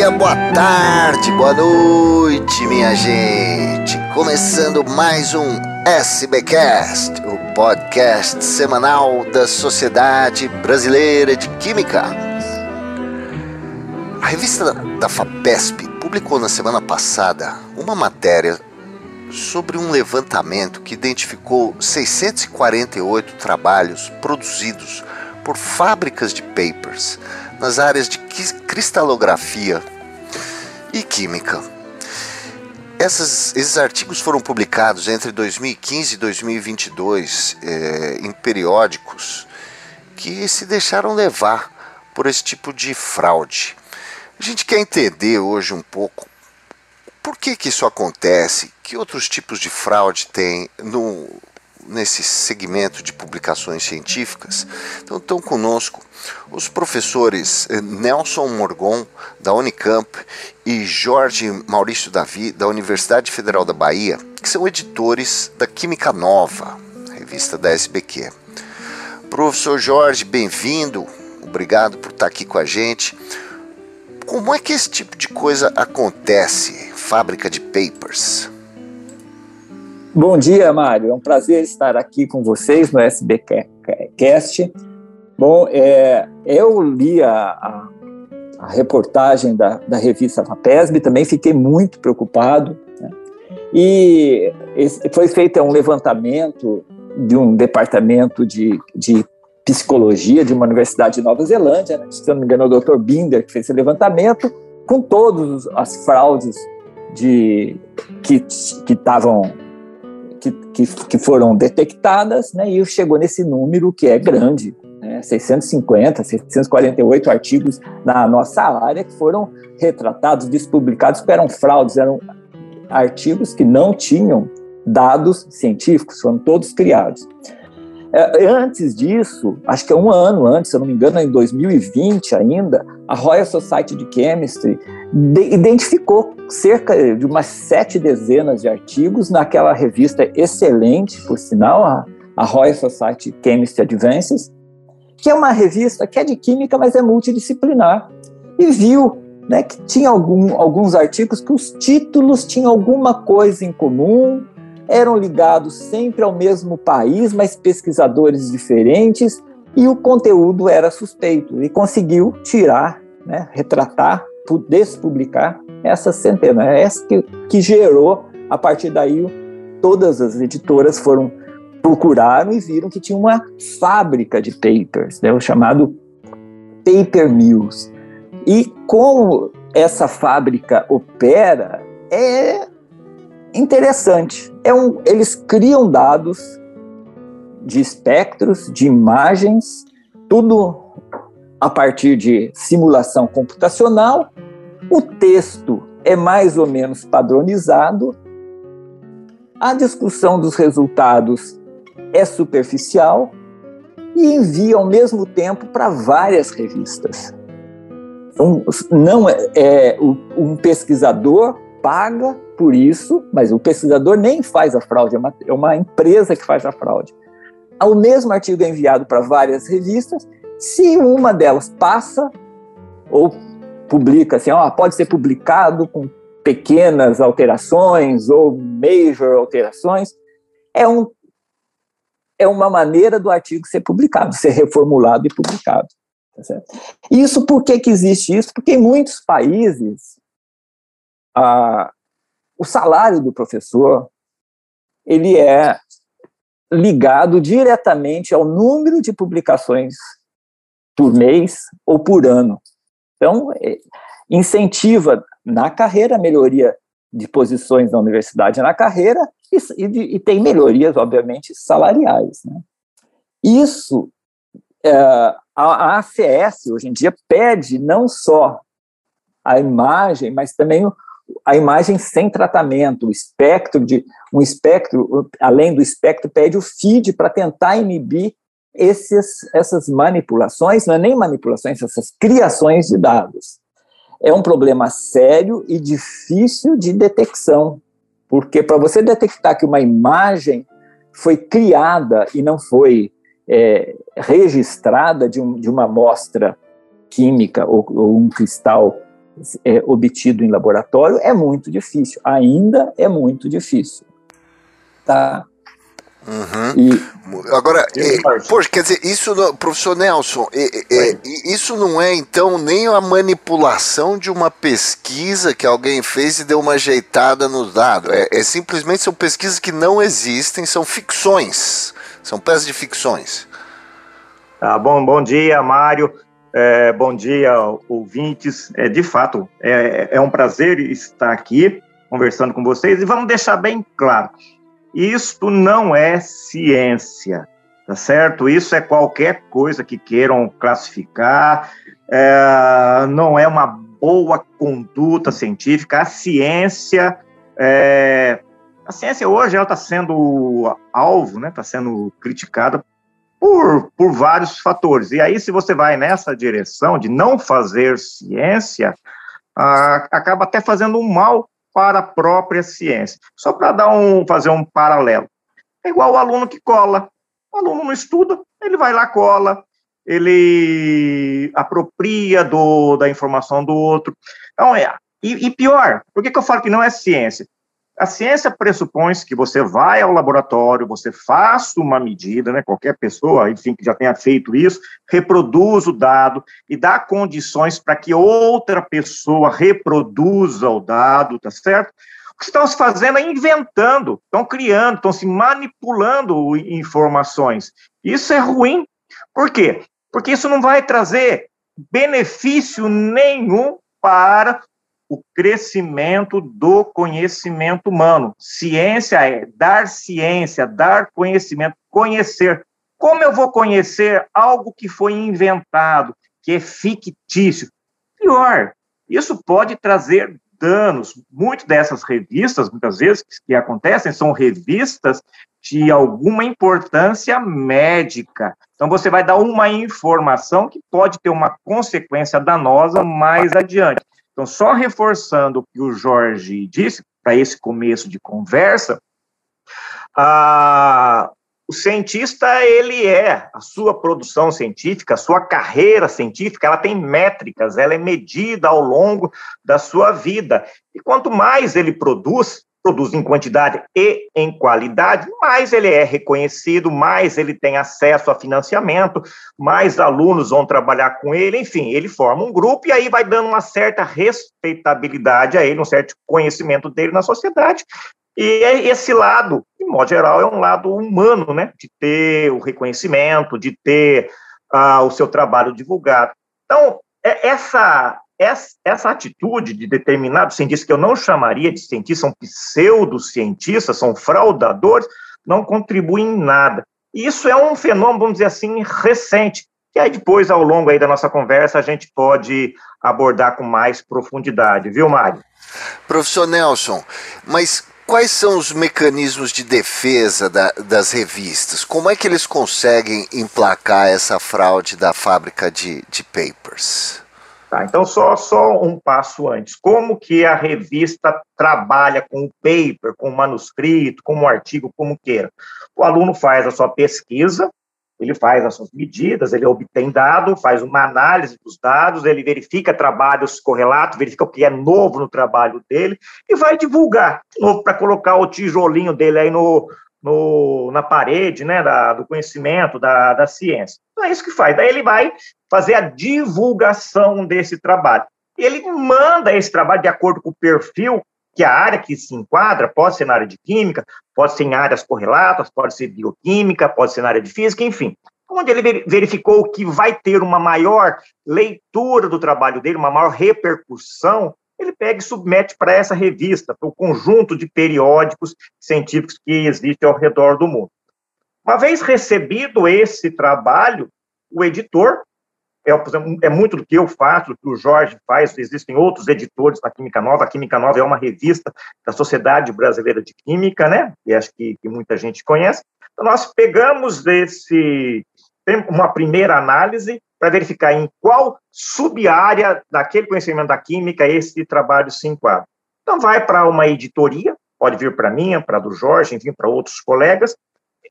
dia, boa tarde, boa noite, minha gente. Começando mais um SBcast, o podcast semanal da Sociedade Brasileira de Química. A revista da FAPESP publicou na semana passada uma matéria sobre um levantamento que identificou 648 trabalhos produzidos por fábricas de papers nas áreas de cristalografia e química. Essas, esses artigos foram publicados entre 2015 e 2022 eh, em periódicos que se deixaram levar por esse tipo de fraude. A gente quer entender hoje um pouco por que, que isso acontece, que outros tipos de fraude tem no, nesse segmento de publicações científicas. Então estão conosco os professores eh, Nelson Morgon, da Unicamp, e Jorge Maurício Davi, da Universidade Federal da Bahia, que são editores da Química Nova, revista da SBQ. Professor Jorge, bem-vindo, obrigado por estar aqui com a gente. Como é que esse tipo de coisa acontece, fábrica de papers? Bom dia, Mário. É um prazer estar aqui com vocês no SBcast. Bom, é, eu li a, a, a reportagem da, da, revista FAPESB, também fiquei muito preocupado. Né? E foi feito um levantamento de um departamento de, de psicologia de uma universidade de Nova Zelândia, né? se não me engano, o Dr. Binder, que fez esse levantamento, com todas as fraudes de, que estavam que, que, que foram detectadas, né, e chegou nesse número que é grande, né, 650, 648 artigos na nossa área que foram retratados, despublicados, que eram fraudes, eram artigos que não tinham dados científicos, foram todos criados. É, antes disso, acho que é um ano antes, se eu não me engano, em 2020 ainda, a Royal Society of Chemistry identificou cerca de umas sete dezenas de artigos naquela revista excelente, por sinal, a, a Royal Society Chemistry Advances, que é uma revista que é de química, mas é multidisciplinar, e viu né, que tinha algum, alguns artigos que os títulos tinham alguma coisa em comum, eram ligados sempre ao mesmo país, mas pesquisadores diferentes, e o conteúdo era suspeito. E conseguiu tirar, né, retratar, despublicar essa centena. É essa que, que gerou, a partir daí, todas as editoras foram procuraram e viram que tinha uma fábrica de papers, né, o chamado Paper Mills. E como essa fábrica opera, é interessante. É um, eles criam dados de espectros, de imagens, tudo a partir de simulação computacional. O texto é mais ou menos padronizado. A discussão dos resultados é superficial e envia ao mesmo tempo para várias revistas. Um, não é, é um pesquisador paga por isso, mas o pesquisador nem faz a fraude, é uma, é uma empresa que faz a fraude. O mesmo artigo é enviado para várias revistas, se uma delas passa ou publica assim, ó, pode ser publicado com pequenas alterações ou major alterações, é, um, é uma maneira do artigo ser publicado, ser reformulado e publicado. Tá isso por que, que existe isso? Porque em muitos países a, o salário do professor ele é ligado diretamente ao número de publicações por mês ou por ano. Então, é, incentiva na carreira a melhoria de posições na universidade na carreira e, e, e tem melhorias, obviamente, salariais. Né? Isso, é, a, a ACS, hoje em dia, pede não só a imagem, mas também o, a imagem sem tratamento, o espectro de um espectro, além do espectro, pede o feed para tentar inibir esses, essas manipulações, não é nem manipulações, essas criações de dados. É um problema sério e difícil de detecção, porque para você detectar que uma imagem foi criada e não foi é, registrada de, um, de uma amostra química ou, ou um cristal é, obtido em laboratório é muito difícil, ainda é muito difícil. Tá? Uhum. E, Agora, é, poxa, quer dizer, isso, professor Nelson, é, é, isso não é então nem a manipulação de uma pesquisa que alguém fez e deu uma ajeitada no dado. É, é simplesmente são pesquisas que não existem, são ficções, são peças de ficções. Tá bom, bom dia, Mário. É, bom dia, ouvintes. É, de fato, é, é um prazer estar aqui conversando com vocês e vamos deixar bem claro isto não é ciência, tá certo? Isso é qualquer coisa que queiram classificar, é, não é uma boa conduta científica. A ciência, é, a ciência hoje ela está sendo alvo, né? Está sendo criticada por, por vários fatores. E aí, se você vai nessa direção de não fazer ciência, ah, acaba até fazendo um mal para a própria ciência. Só para dar um, fazer um paralelo. É igual o aluno que cola. O aluno não estuda, ele vai lá, cola, ele apropria do, da informação do outro. Então, é, e, e pior, por que, que eu falo que não é ciência? A ciência pressupõe que você vai ao laboratório, você faça uma medida, né, qualquer pessoa, enfim, que já tenha feito isso, reproduz o dado e dá condições para que outra pessoa reproduza o dado, tá certo? O que estão se fazendo é inventando, estão criando, estão se manipulando informações. Isso é ruim. Por quê? Porque isso não vai trazer benefício nenhum para o crescimento do conhecimento humano. Ciência é dar ciência, dar conhecimento, conhecer. Como eu vou conhecer algo que foi inventado, que é fictício? Pior, isso pode trazer danos. Muitas dessas revistas, muitas vezes, que acontecem, são revistas de alguma importância médica. Então, você vai dar uma informação que pode ter uma consequência danosa mais adiante. Então, só reforçando o que o Jorge disse, para esse começo de conversa, o cientista, ele é, a sua produção científica, a sua carreira científica, ela tem métricas, ela é medida ao longo da sua vida. E quanto mais ele produz, produz em quantidade e em qualidade, mais ele é reconhecido, mais ele tem acesso a financiamento, mais alunos vão trabalhar com ele, enfim, ele forma um grupo e aí vai dando uma certa respeitabilidade a ele, um certo conhecimento dele na sociedade. E é esse lado, de modo geral, é um lado humano, né? De ter o reconhecimento, de ter ah, o seu trabalho divulgado. Então, é essa essa, essa atitude de determinados cientistas, que eu não chamaria de cientistas, são pseudocientistas, são fraudadores, não contribuem em nada. E isso é um fenômeno, vamos dizer assim, recente, que aí depois, ao longo aí da nossa conversa, a gente pode abordar com mais profundidade, viu, Mário? Professor Nelson, mas quais são os mecanismos de defesa da, das revistas? Como é que eles conseguem emplacar essa fraude da fábrica de, de papers? Tá, então, só, só um passo antes. Como que a revista trabalha com o paper, com o manuscrito, com o artigo, como queira? O aluno faz a sua pesquisa, ele faz as suas medidas, ele obtém dado, faz uma análise dos dados, ele verifica trabalhos correlatos, verifica o que é novo no trabalho dele e vai divulgar, de novo, para colocar o tijolinho dele aí no, no, na parede né, da, do conhecimento, da, da ciência. Então é isso que faz. Daí ele vai fazer a divulgação desse trabalho. Ele manda esse trabalho de acordo com o perfil que a área que se enquadra, pode ser na área de química, pode ser em áreas correlatas, pode ser bioquímica, pode ser na área de física, enfim. Onde ele verificou que vai ter uma maior leitura do trabalho dele, uma maior repercussão, ele pega e submete para essa revista, para o conjunto de periódicos científicos que existem ao redor do mundo. Uma vez recebido esse trabalho, o editor, é, é, muito do que eu faço, do que o Jorge faz, existem outros editores da Química Nova, a Química Nova é uma revista da Sociedade Brasileira de Química, né, e acho que, que muita gente conhece. Então, nós pegamos esse, uma primeira análise para verificar em qual sub-área daquele conhecimento da química esse trabalho se enquadra. Então, vai para uma editoria, pode vir para mim, para do Jorge, enfim, para outros colegas.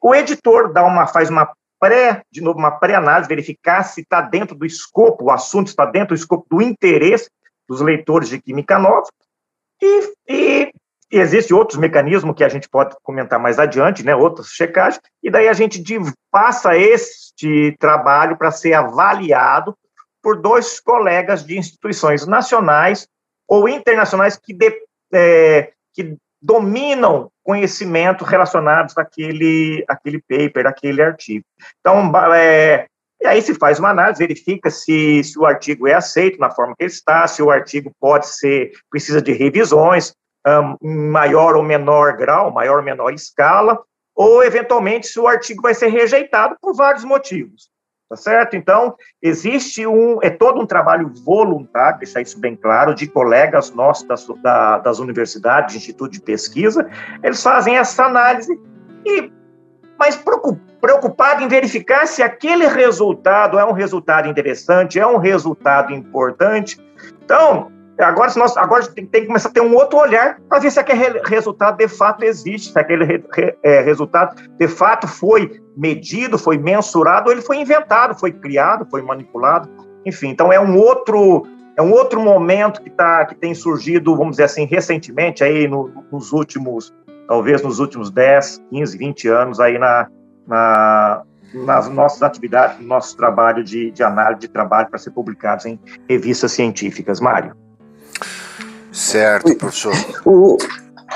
O editor dá uma, faz uma pré, de novo, uma pré-análise, verificar se está dentro do escopo, o assunto está dentro do escopo do interesse dos leitores de química nova, e, e, existe outros mecanismos que a gente pode comentar mais adiante, né, outras checagens, e daí a gente passa este trabalho para ser avaliado por dois colegas de instituições nacionais ou internacionais que, de, é, que dominam conhecimento relacionados àquele, àquele paper, àquele artigo. Então, é, e aí se faz uma análise, verifica se, se o artigo é aceito na forma que ele está, se o artigo pode ser, precisa de revisões, em maior ou menor grau, maior ou menor escala, ou eventualmente se o artigo vai ser rejeitado por vários motivos. Tá certo? Então, existe um, é todo um trabalho voluntário, deixar isso bem claro, de colegas nossos das, da, das universidades, de instituto de pesquisa, eles fazem essa análise e mas preocupado em verificar se aquele resultado é um resultado interessante, é um resultado importante. Então, agora, nós, agora tem, tem, que começar a ter um outro olhar para ver se aquele resultado de fato existe, se aquele re, re, é, resultado de fato foi medido, foi mensurado, ou ele foi inventado, foi criado, foi manipulado. Enfim, então é um outro é um outro momento que, tá, que tem surgido, vamos dizer assim, recentemente, aí no, nos últimos talvez nos últimos 10, 15, 20 anos aí na, na nas nossas atividades, no nosso trabalho de, de análise de trabalho para ser publicados em revistas científicas. Mário. Certo, professor. O,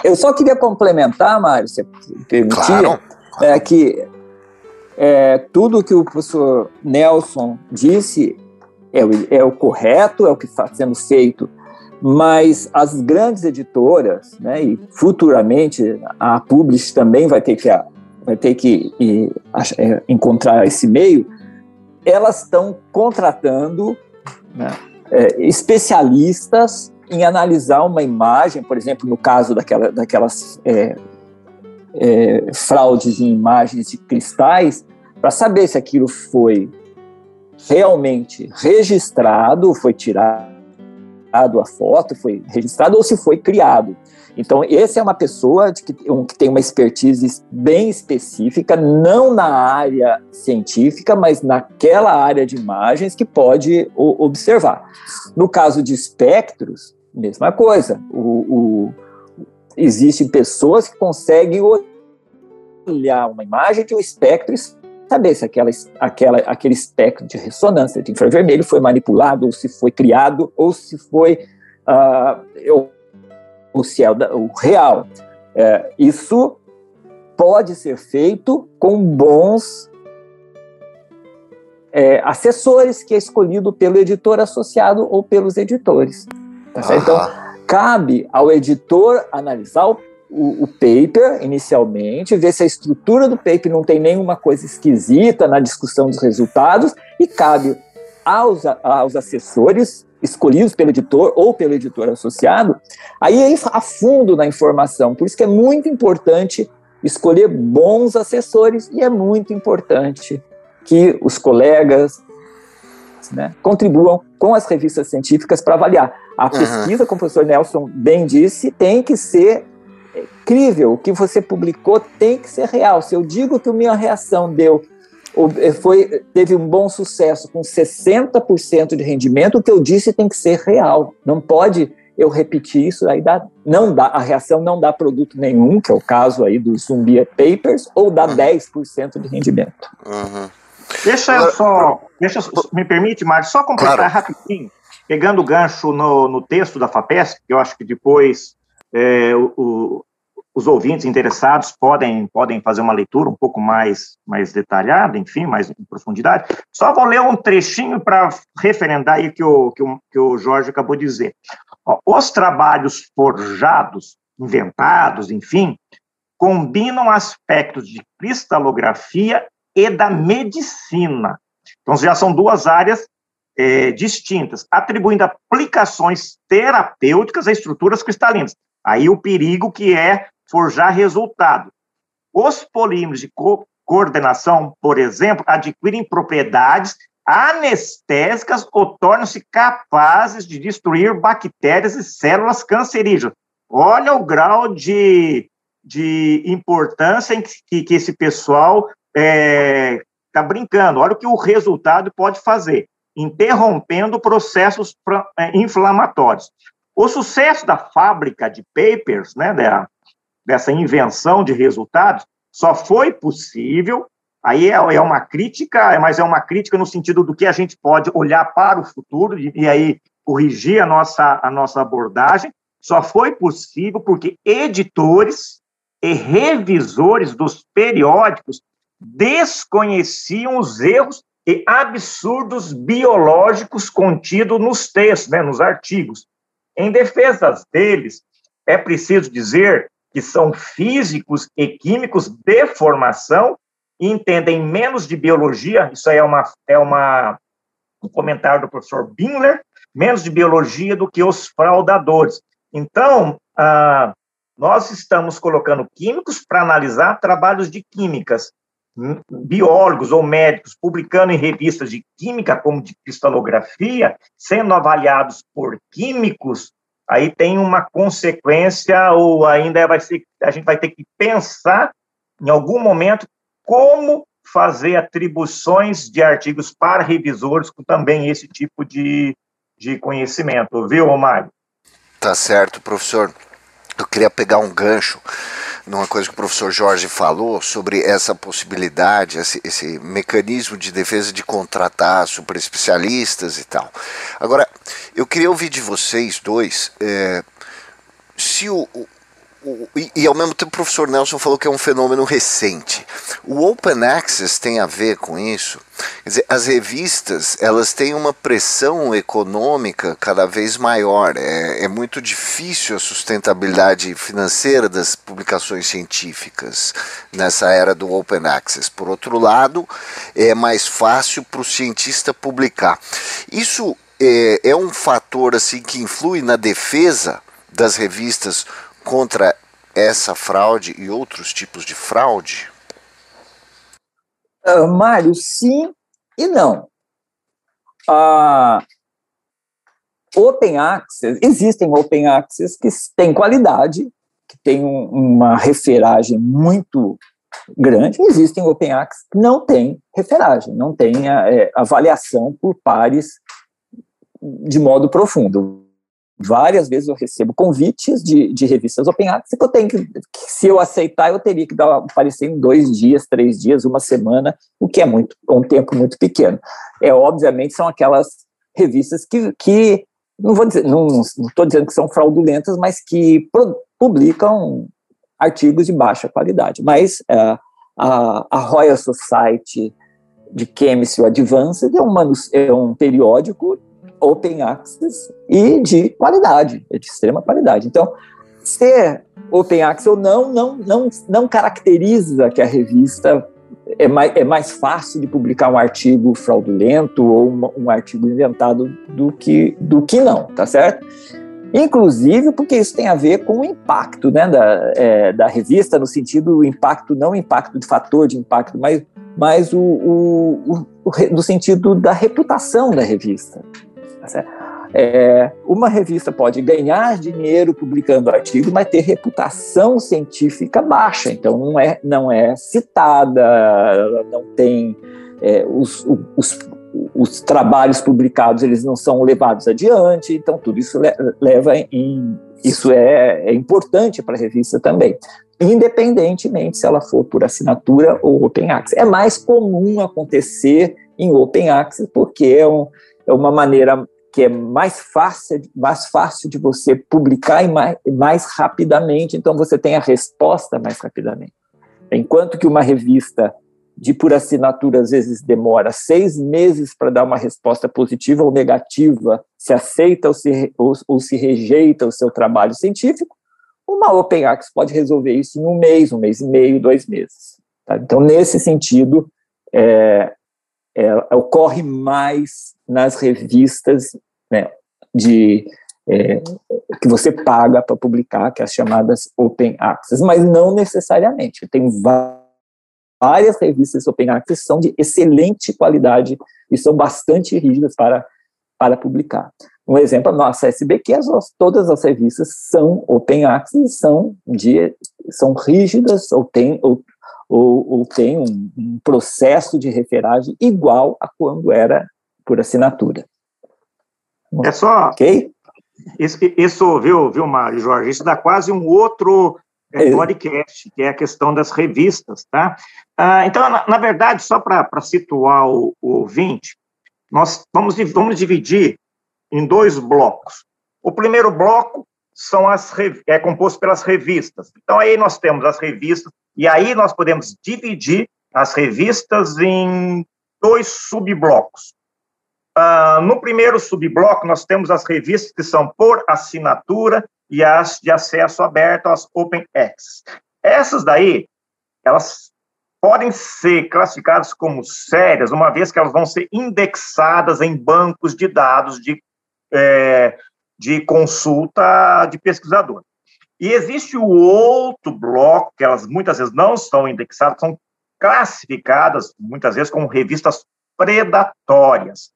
eu só queria complementar, Mário, se permitir, claro. é que é, tudo que o professor Nelson disse é o, é o correto, é o que está sendo feito mas as grandes editoras, né, e futuramente a Publish também vai ter que, vai ter que e, é, encontrar esse meio, elas estão contratando né, é, especialistas em analisar uma imagem, por exemplo, no caso daquela, daquelas é, é, fraudes em imagens de cristais, para saber se aquilo foi realmente registrado, foi tirado a foto, foi registrado ou se foi criado. Então, esse é uma pessoa de que, um, que tem uma expertise bem específica, não na área científica, mas naquela área de imagens que pode o, observar. No caso de espectros, mesma coisa. O, o, existem pessoas que conseguem olhar uma imagem de um espectro saber se aquela, aquela, aquele espectro de ressonância de infravermelho foi manipulado, ou se foi criado, ou se foi uh, o, se é o real. É, isso pode ser feito com bons é, assessores que é escolhido pelo editor associado ou pelos editores. Tá então, cabe ao editor analisar o o, o, paper inicialmente, ver se a estrutura do paper não tem nenhuma coisa esquisita na discussão dos resultados e cabe aos, aos assessores escolhidos pelo editor ou pelo editor associado, aí a fundo na informação. Por isso que é muito importante escolher bons assessores e é muito importante que os colegas né, contribuam com as revistas científicas para avaliar. A uhum. pesquisa, como o professor Nelson bem disse, tem que ser crível, o que você publicou tem que ser real. Se eu digo que a minha reação deu eh, foi, teve um bom sucesso com 60% de rendimento, o que eu disse tem que ser real. Não pode eu repetir isso, aí dá, não dá, a reação não dá produto nenhum, que é o caso aí dos Zumbi Papers, ou dá uhum. 10% de rendimento. Uhum. Deixa eu só, deixa, me permite, Mário, só completar claro. rapidinho, pegando o gancho no, no texto da FAPESP, que eu acho que depois é, o, os ouvintes interessados podem, podem fazer uma leitura um pouco mais, mais detalhada, enfim, mais em profundidade. Só vou ler um trechinho para referendar aí que o, que, o, que o Jorge acabou de dizer. Os trabalhos forjados, inventados, enfim, combinam aspectos de cristalografia e da medicina. Então, já são duas áreas é, distintas, atribuindo aplicações terapêuticas a estruturas cristalinas. Aí o perigo que é forjar resultado. Os polímeros de co coordenação, por exemplo, adquirem propriedades anestésicas ou tornam-se capazes de destruir bactérias e células cancerígenas. Olha o grau de, de importância em que, que esse pessoal está é, tá brincando. Olha o que o resultado pode fazer. interrompendo processos é, inflamatórios. O sucesso da fábrica de papers, né, dessa invenção de resultados, só foi possível. Aí é, é uma crítica, mas é uma crítica no sentido do que a gente pode olhar para o futuro e, e aí corrigir a nossa, a nossa abordagem. Só foi possível porque editores e revisores dos periódicos desconheciam os erros e absurdos biológicos contidos nos textos, né, nos artigos. Em defesa deles, é preciso dizer que são físicos e químicos de formação e entendem menos de biologia, isso aí é, uma, é uma, um comentário do professor Binler, menos de biologia do que os fraudadores. Então, ah, nós estamos colocando químicos para analisar trabalhos de químicas, biólogos ou médicos publicando em revistas de química, como de cristalografia, sendo avaliados por químicos, aí tem uma consequência, ou ainda vai ser, a gente vai ter que pensar em algum momento como fazer atribuições de artigos para revisores com também esse tipo de, de conhecimento, viu, Romário? Tá certo, professor. Eu queria pegar um gancho numa coisa que o professor Jorge falou sobre essa possibilidade, esse, esse mecanismo de defesa de contratar super especialistas e tal. Agora, eu queria ouvir de vocês dois é, se o, e, e, ao mesmo tempo o professor Nelson falou que é um fenômeno recente. O Open Access tem a ver com isso. Quer dizer, as revistas elas têm uma pressão econômica cada vez maior. É, é muito difícil a sustentabilidade financeira das publicações científicas nessa era do Open Access. Por outro lado, é mais fácil para o cientista publicar. Isso é, é um fator assim que influi na defesa das revistas contra essa fraude e outros tipos de fraude? Uh, Mário, sim e não. Uh, open Access, existem Open Access que têm qualidade, que têm um, uma referagem muito grande, existem Open Access que não têm referagem, não têm é, avaliação por pares de modo profundo. Várias vezes eu recebo convites de, de revistas Open Access que eu tenho que, que, se eu aceitar, eu teria que dar aparecer em dois dias, três dias, uma semana, o que é muito um tempo muito pequeno. É obviamente são aquelas revistas que, que não vou dizer, não estou dizendo que são fraudulentas, mas que pro, publicam artigos de baixa qualidade. Mas uh, a, a Royal Society de Chemistry Advanced é um, é um periódico open access e de qualidade, de extrema qualidade. Então, ser open access ou não, não, não, não caracteriza que a revista é mais, é mais fácil de publicar um artigo fraudulento ou um, um artigo inventado do que, do que não, tá certo? Inclusive porque isso tem a ver com o impacto né, da, é, da revista, no sentido impacto, não impacto de fator de impacto, mas, mas o, o, o no sentido da reputação da revista. Tá é, uma revista pode ganhar dinheiro publicando artigo, mas ter reputação científica baixa, então não é, não é citada, não tem é, os, os, os, trabalhos publicados eles não são levados adiante, então tudo isso leva em isso é, é importante para a revista também, independentemente se ela for por assinatura ou open access. É mais comum acontecer em open access porque é, um, é uma maneira que é mais fácil, mais fácil de você publicar e mais, mais rapidamente, então você tem a resposta mais rapidamente. Enquanto que uma revista de por assinatura às vezes demora seis meses para dar uma resposta positiva ou negativa, se aceita ou se, ou, ou se rejeita o seu trabalho científico, uma Open Access pode resolver isso em um mês, um mês e meio, dois meses. Tá? Então, nesse sentido, é, é, ocorre mais nas revistas né, de é, que você paga para publicar, que é as chamadas Open Access, mas não necessariamente. Tem várias revistas Open Access que são de excelente qualidade e são bastante rígidas para, para publicar. Um exemplo, a nossa SBQ, as, todas as revistas são Open Access, são, de, são rígidas ou têm ou, ou, ou tem um, um processo de referagem igual a quando era por assinatura. É só. Ok? Isso, isso viu, viu, Mário Jorge? Isso dá quase um outro é, podcast, que é a questão das revistas, tá? Ah, então, na, na, verdade, só para situar o, o, ouvinte, nós vamos, vamos dividir em dois blocos. O primeiro bloco são as é composto pelas revistas. Então aí nós temos as revistas e aí nós podemos dividir as revistas em dois subblocos. Uh, no primeiro subbloco nós temos as revistas que são por assinatura e as de acesso aberto, as Open Access. Essas daí, elas podem ser classificadas como sérias, uma vez que elas vão ser indexadas em bancos de dados de é, de consulta de pesquisador. E existe o outro bloco, que elas muitas vezes não são indexadas, são classificadas, muitas vezes, como revistas predatórias.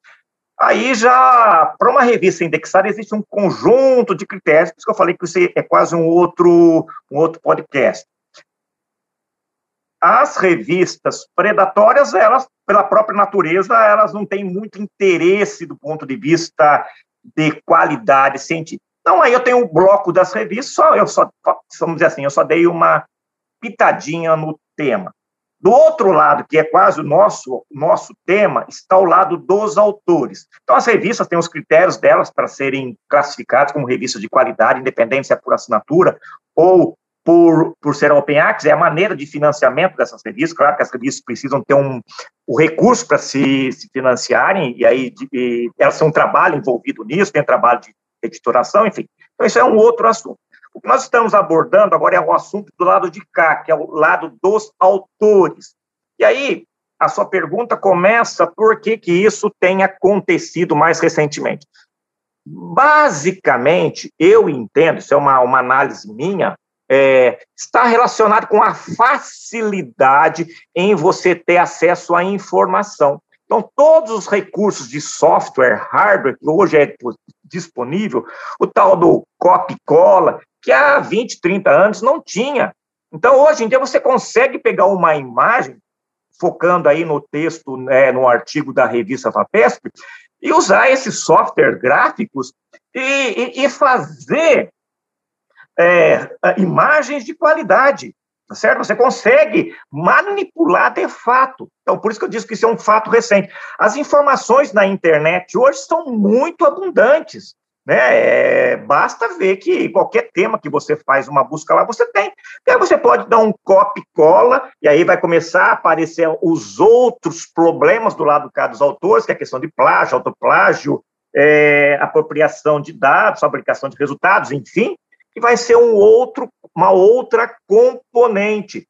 Aí já, para uma revista indexada, existe um conjunto de critérios, por isso que eu falei que isso é quase um outro, um outro podcast. As revistas predatórias, elas, pela própria natureza, elas não têm muito interesse do ponto de vista de qualidade científica. Então, aí eu tenho um bloco das revistas, só, eu só, vamos dizer assim, eu só dei uma pitadinha no tema. Do outro lado, que é quase o nosso, nosso tema, está o lado dos autores. Então, as revistas têm os critérios delas para serem classificadas como revistas de qualidade, independente se é por assinatura ou por, por ser open access, é a maneira de financiamento dessas revistas. Claro que as revistas precisam ter um, o recurso para se, se, financiarem, e aí de, e elas têm um trabalho envolvido nisso, tem trabalho de editoração, enfim. Então, isso é um outro assunto. O que nós estamos abordando agora é o assunto do lado de cá, que é o lado dos autores. E aí, a sua pergunta começa por que, que isso tem acontecido mais recentemente. Basicamente, eu entendo, isso é uma, uma análise minha, é, está relacionado com a facilidade em você ter acesso à informação. Então, todos os recursos de software, hardware, que hoje é disponível, o tal do copy-cola, que há 20, 30 anos não tinha. Então, hoje em dia, você consegue pegar uma imagem, focando aí no texto, né, no artigo da revista FAPESP, e usar esses software gráficos e, e, e fazer é, imagens de qualidade, tá certo? Você consegue manipular de fato. Então, por isso que eu disse que isso é um fato recente. As informações na internet hoje são muito abundantes. Né? É, basta ver que qualquer tema que você faz uma busca lá, você tem. E aí você pode dar um copy-cola, e aí vai começar a aparecer os outros problemas do lado cá dos autores, que é a questão de plágio, autoplágio, é, apropriação de dados, fabricação de resultados, enfim que vai ser um outro, uma outra componente.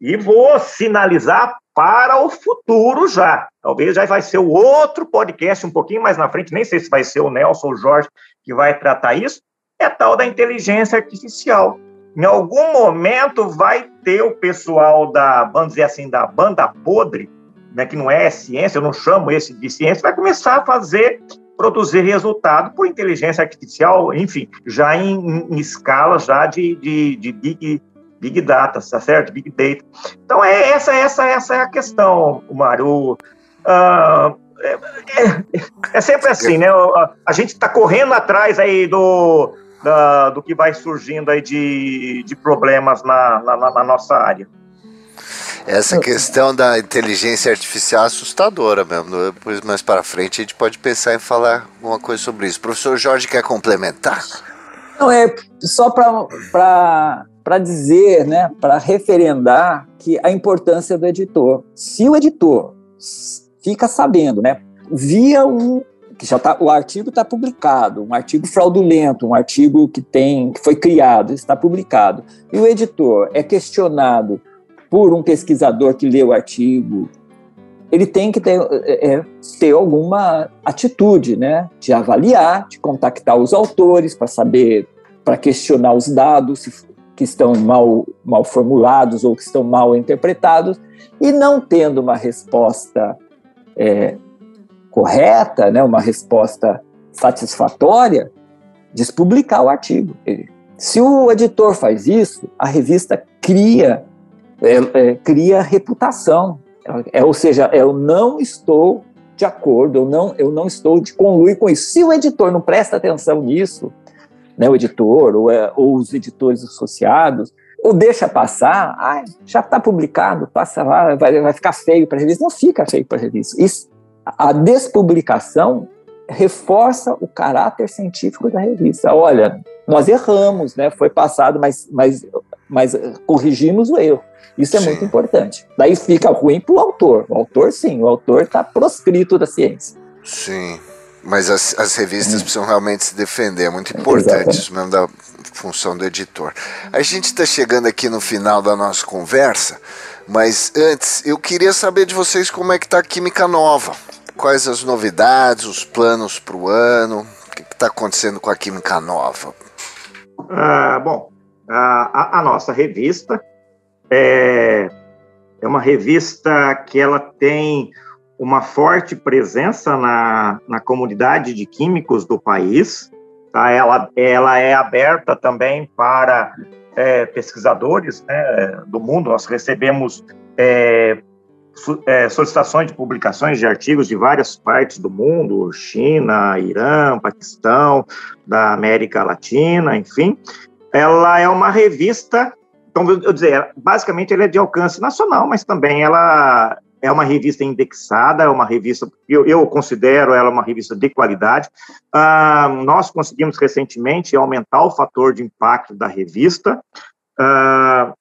E vou sinalizar para o futuro já. Talvez já vai ser o outro podcast um pouquinho mais na frente, nem sei se vai ser o Nelson ou o Jorge que vai tratar isso, é tal da inteligência artificial. Em algum momento vai ter o pessoal da, vamos dizer assim, da banda podre, né, que não é ciência, eu não chamo esse de ciência, vai começar a fazer produzir resultado por inteligência artificial, enfim, já em, em escala já de, de, de big, big data, tá certo? Big data. Então, é, essa, essa, essa é a questão, Mário. Uh, é, é, é, sempre assim, né? A, a gente está correndo atrás aí do, da, do que vai surgindo aí de, de problemas na, na, na nossa área. Essa questão da inteligência artificial é assustadora mesmo. Depois, mais para frente, a gente pode pensar em falar alguma coisa sobre isso. O professor Jorge quer complementar? Não, é só para dizer, né, para referendar que a importância do editor. Se o editor fica sabendo, né, via um que já tá, o artigo está publicado, um artigo fraudulento, um artigo que tem que foi criado, está publicado, e o editor é questionado por um pesquisador que lê o artigo, ele tem que ter, é, é, ter alguma atitude, né, de avaliar, de contactar os autores para saber, para questionar os dados que estão mal, mal formulados ou que estão mal interpretados, e não tendo uma resposta é, correta, né, uma resposta satisfatória, despublicar o artigo. Se o editor faz isso, a revista cria é, é, cria reputação. É, ou seja, eu não estou de acordo, eu não, eu não estou de conluir com isso. Se o editor não presta atenção nisso, né, o editor ou, é, ou os editores associados, ou deixa passar, ah, já está publicado, passa lá, vai, vai ficar feio para a revista. Não fica feio para a revista. Isso, a despublicação reforça o caráter científico da revista. Olha, nós erramos, né? Foi passado, mas, mas, mas corrigimos o erro. Isso é sim. muito importante. Daí fica ruim para o autor. O autor, sim, o autor está proscrito da ciência. Sim. Mas as, as revistas hum. precisam realmente se defender, é muito importante Exatamente. isso mesmo da função do editor. A gente está chegando aqui no final da nossa conversa, mas antes eu queria saber de vocês como é que está a Química Nova. Quais as novidades, os planos para o ano? O que está acontecendo com a Química Nova? Ah, bom, a, a, nossa revista é, é uma revista que ela tem uma forte presença na, na comunidade de químicos do país. Tá? Ela, ela é aberta também para é, pesquisadores né, do mundo. Nós recebemos é, é, solicitações de publicações de artigos de várias partes do mundo, China, Irã, Paquistão, da América Latina, enfim. Ela é uma revista, então, eu dizer, basicamente ela é de alcance nacional, mas também ela é uma revista indexada, é uma revista, eu, eu considero ela uma revista de qualidade. Ah, nós conseguimos recentemente aumentar o fator de impacto da revista, ah,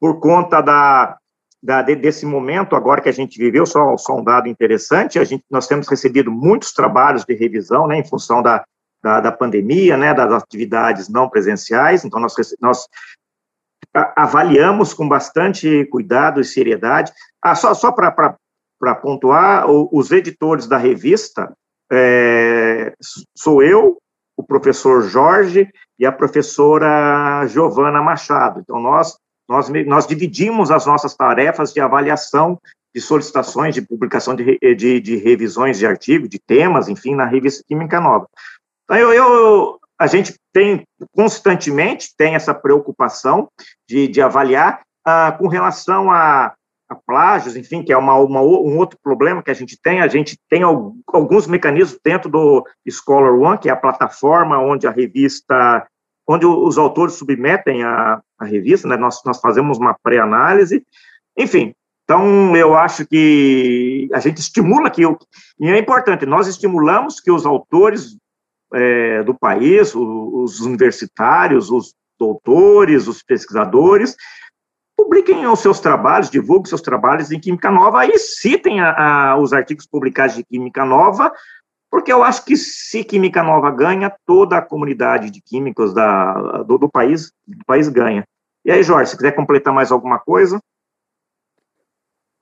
por conta da, da, desse momento agora que a gente viveu, só, só um dado interessante, a gente, nós temos recebido muitos trabalhos de revisão, né, em função da, da, da pandemia, né, das atividades não presenciais, então nós, nós avaliamos com bastante cuidado e seriedade. Ah, só só para pontuar, os editores da revista é, sou eu, o professor Jorge e a professora Giovana Machado. Então, nós, nós, nós dividimos as nossas tarefas de avaliação de solicitações, de publicação de, de, de revisões de artigos, de temas, enfim, na revista Química Nova. Então, eu, eu, a gente tem constantemente tem essa preocupação de, de avaliar ah, com relação a, a, plágios, enfim, que é uma, uma, um outro problema que a gente tem. A gente tem alguns mecanismos dentro do Scholar One, que é a plataforma onde a revista, onde os autores submetem a, a revista, né? nós, nós fazemos uma pré-análise, enfim. Então, eu acho que a gente estimula que, e é importante, nós estimulamos que os autores é, do país, os universitários, os doutores, os pesquisadores, publiquem os seus trabalhos, divulguem seus trabalhos em Química Nova e citem a, a, os artigos publicados de Química Nova, porque eu acho que se Química Nova ganha, toda a comunidade de químicos da, do, do país, do país ganha. E aí, Jorge, se quiser completar mais alguma coisa?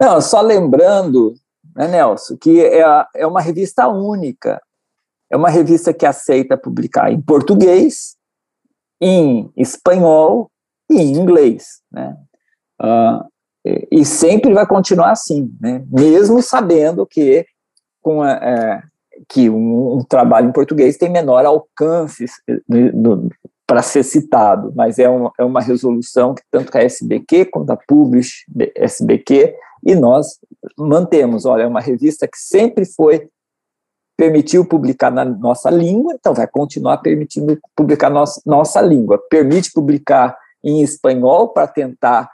Não, só lembrando, né, Nelson, que é, é uma revista única. É uma revista que aceita publicar em português, em espanhol e em inglês, né? Uh, e sempre vai continuar assim, né? Mesmo sabendo que com a, é, que um, um, trabalho em português tem menor alcance para ser citado, mas é, um, é uma resolução que tanto a SBQ quanto a Publish SBQ e nós mantemos. Olha, é uma revista que sempre foi permitiu publicar na nossa língua, então vai continuar permitindo publicar nossa, nossa língua. Permite publicar em espanhol para tentar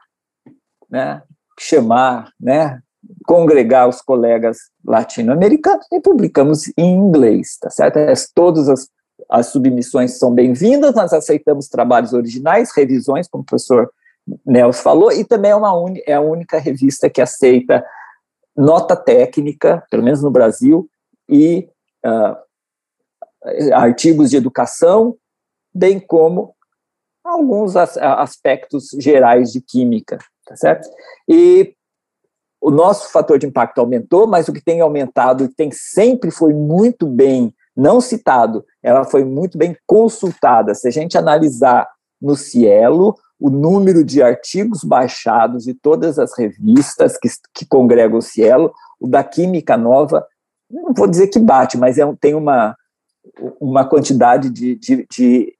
né, chamar, né, congregar os colegas latino-americanos e publicamos em inglês, tá certo? Todas as, as submissões são bem-vindas, nós aceitamos trabalhos originais, revisões, como o professor Nelson falou, e também é, uma un, é a única revista que aceita nota técnica, pelo menos no Brasil, e uh, artigos de educação, bem como alguns as, aspectos gerais de química, tá certo? E o nosso fator de impacto aumentou, mas o que tem aumentado e tem sempre foi muito bem não citado, ela foi muito bem consultada. Se a gente analisar no Cielo, o número de artigos baixados de todas as revistas que, que congregam o Cielo, o da Química Nova não vou dizer que bate, mas é, tem uma, uma quantidade de, de, de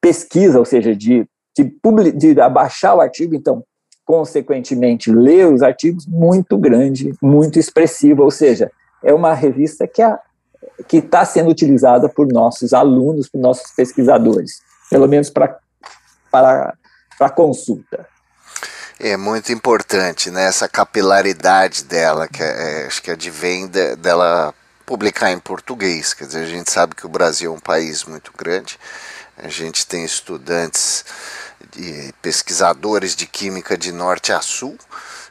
pesquisa, ou seja, de, de, publi, de abaixar o artigo, então consequentemente, lê os artigos, muito grande, muito expressiva, ou seja, é uma revista que a, que está sendo utilizada por nossos alunos, por nossos pesquisadores, pelo menos para para consulta. É muito importante, né? Essa capilaridade dela, que é, é, acho que advém de, dela publicar em português. Quer dizer, a gente sabe que o Brasil é um país muito grande. A gente tem estudantes e pesquisadores de química de norte a sul.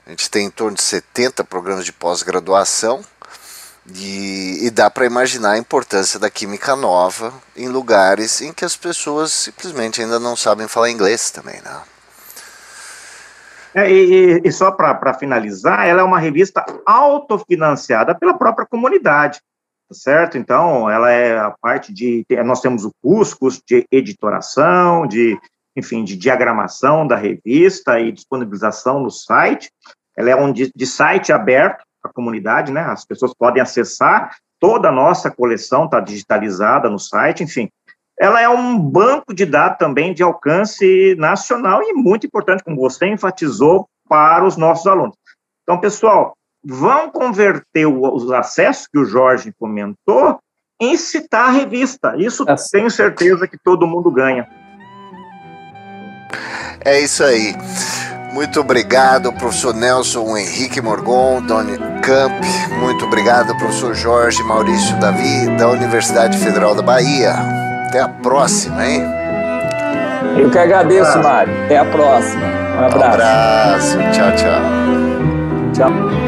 A gente tem em torno de 70 programas de pós-graduação. E, e, dá para imaginar a importância da química nova em lugares em que as pessoas simplesmente ainda não sabem falar inglês também, né? É, e, e, só para finalizar, ela é uma revista autofinanciada pela própria comunidade, tá certo? Então, ela é a parte de. Nós temos o curso de editoração, de, enfim, de diagramação da revista e disponibilização no site. Ela é um de, de site aberto para a comunidade, né? As pessoas podem acessar. Toda a nossa coleção está digitalizada no site, enfim ela é um banco de dados também de alcance nacional e muito importante, como você enfatizou, para os nossos alunos. Então, pessoal, vão converter os acessos que o Jorge comentou em citar a revista. Isso é. tenho certeza que todo mundo ganha. É isso aí. Muito obrigado, professor Nelson Henrique Morgon, da Unicamp. Muito obrigado, professor Jorge Maurício Davi, da Universidade Federal da Bahia. Até a próxima, hein? Eu que agradeço, Mário. Até a próxima. Um abraço. Um abraço. Tchau, tchau. Tchau.